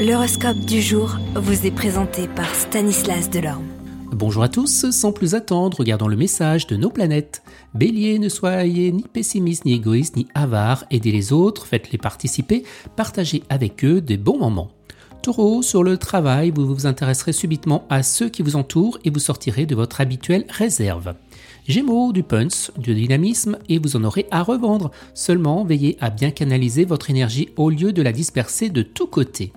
L'horoscope du jour vous est présenté par Stanislas Delorme. Bonjour à tous, sans plus attendre, regardons le message de nos planètes. Bélier, ne soyez ni pessimiste, ni égoïste, ni avare, aidez les autres, faites-les participer, partagez avec eux des bons moments. Taureau, sur le travail, vous vous intéresserez subitement à ceux qui vous entourent et vous sortirez de votre habituelle réserve. Gémeaux, du punch, du dynamisme et vous en aurez à revendre. Seulement, veillez à bien canaliser votre énergie au lieu de la disperser de tous côtés.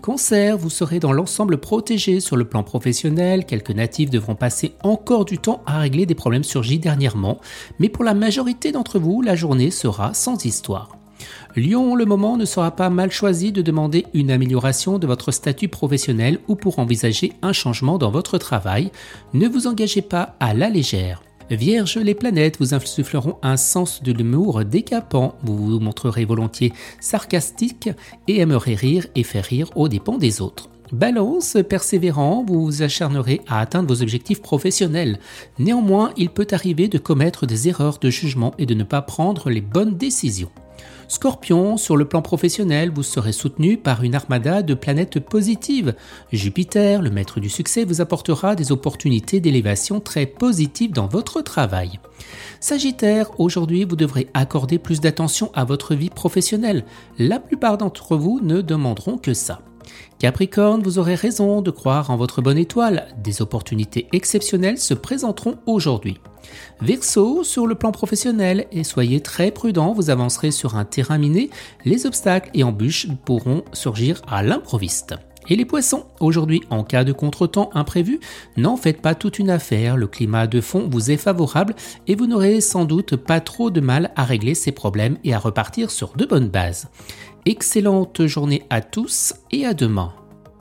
Cancer, vous serez dans l'ensemble protégé sur le plan professionnel, quelques natifs devront passer encore du temps à régler des problèmes surgis dernièrement, mais pour la majorité d'entre vous, la journée sera sans histoire. Lyon, le moment ne sera pas mal choisi de demander une amélioration de votre statut professionnel ou pour envisager un changement dans votre travail. Ne vous engagez pas à la légère. Vierge, les planètes vous insuffleront un sens de l'humour décapant. Vous vous montrerez volontiers sarcastique et aimerez rire et faire rire aux dépens des autres. Balance, persévérant, vous vous acharnerez à atteindre vos objectifs professionnels. Néanmoins, il peut arriver de commettre des erreurs de jugement et de ne pas prendre les bonnes décisions. Scorpion, sur le plan professionnel, vous serez soutenu par une armada de planètes positives. Jupiter, le maître du succès, vous apportera des opportunités d'élévation très positives dans votre travail. Sagittaire, aujourd'hui vous devrez accorder plus d'attention à votre vie professionnelle. La plupart d'entre vous ne demanderont que ça. Capricorne, vous aurez raison de croire en votre bonne étoile. Des opportunités exceptionnelles se présenteront aujourd'hui. Verseau, sur le plan professionnel, et soyez très prudent, vous avancerez sur un terrain miné, les obstacles et embûches pourront surgir à l'improviste. Et les poissons, aujourd'hui en cas de contretemps imprévu, n'en faites pas toute une affaire, le climat de fond vous est favorable et vous n'aurez sans doute pas trop de mal à régler ces problèmes et à repartir sur de bonnes bases. Excellente journée à tous et à demain.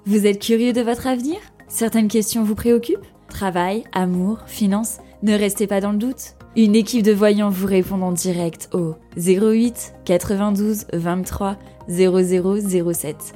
Vous êtes curieux de votre avenir? Certaines questions vous préoccupent? Travail, amour, finances Ne restez pas dans le doute. Une équipe de voyants vous répond en direct au 08 92 23 0007.